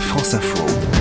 France Info.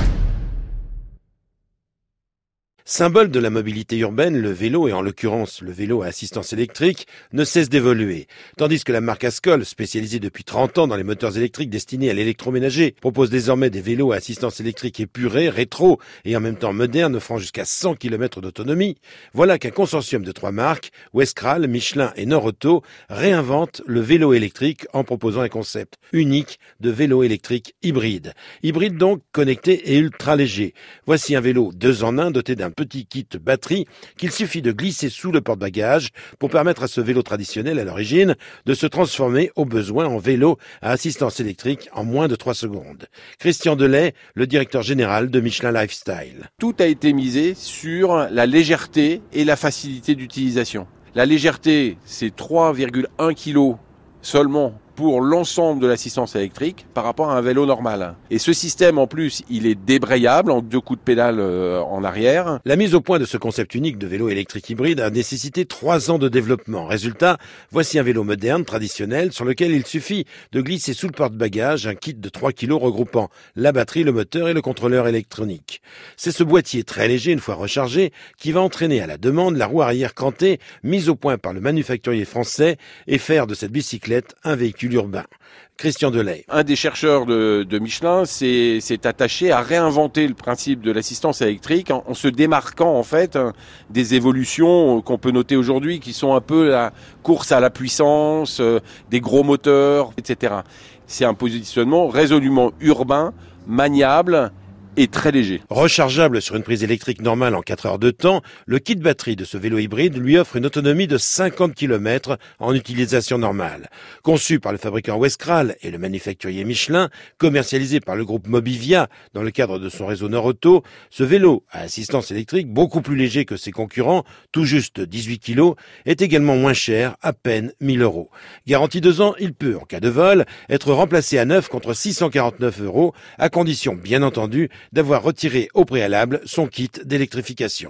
Symbole de la mobilité urbaine, le vélo, et en l'occurrence le vélo à assistance électrique, ne cesse d'évoluer. Tandis que la marque Ascol, spécialisée depuis 30 ans dans les moteurs électriques destinés à l'électroménager, propose désormais des vélos à assistance électrique épurés, rétro et en même temps modernes, offrant jusqu'à 100 km d'autonomie, voilà qu'un consortium de trois marques, Westral, Michelin et Norauto, réinvente le vélo électrique en proposant un concept unique de vélo électrique hybride. Hybride donc connecté et ultra léger. Voici un vélo deux en un doté d'un petit kit batterie qu'il suffit de glisser sous le porte-bagages pour permettre à ce vélo traditionnel à l'origine de se transformer au besoin en vélo à assistance électrique en moins de 3 secondes. Christian Delay, le directeur général de Michelin Lifestyle. Tout a été misé sur la légèreté et la facilité d'utilisation. La légèreté, c'est 3,1 kg seulement pour l'ensemble de l'assistance électrique par rapport à un vélo normal. Et ce système, en plus, il est débrayable en deux coups de pédale euh, en arrière. La mise au point de ce concept unique de vélo électrique hybride a nécessité trois ans de développement. Résultat, voici un vélo moderne, traditionnel, sur lequel il suffit de glisser sous le porte-bagages un kit de 3 kg regroupant la batterie, le moteur et le contrôleur électronique. C'est ce boîtier très léger, une fois rechargé, qui va entraîner à la demande la roue arrière cantée, mise au point par le manufacturier français, et faire de cette bicyclette un véhicule urbain. Christian Delay. Un des chercheurs de, Michelin s'est attaché à réinventer le principe de l'assistance électrique en, se démarquant en fait hein, des évolutions qu'on peut noter aujourd'hui qui sont un peu la course à la puissance, euh, des gros moteurs, etc. C'est un positionnement résolument urbain, maniable est très léger. Rechargeable sur une prise électrique normale en 4 heures de temps, le kit batterie de ce vélo hybride lui offre une autonomie de 50 km en utilisation normale. Conçu par le fabricant Westral et le manufacturier Michelin, commercialisé par le groupe Mobivia dans le cadre de son réseau Nord-Auto, ce vélo à assistance électrique beaucoup plus léger que ses concurrents, tout juste 18 kg, est également moins cher, à peine 1000 euros. Garantie 2 ans, il peut, en cas de vol, être remplacé à neuf contre 649 euros, à condition, bien entendu, d'avoir retiré au préalable son kit d'électrification.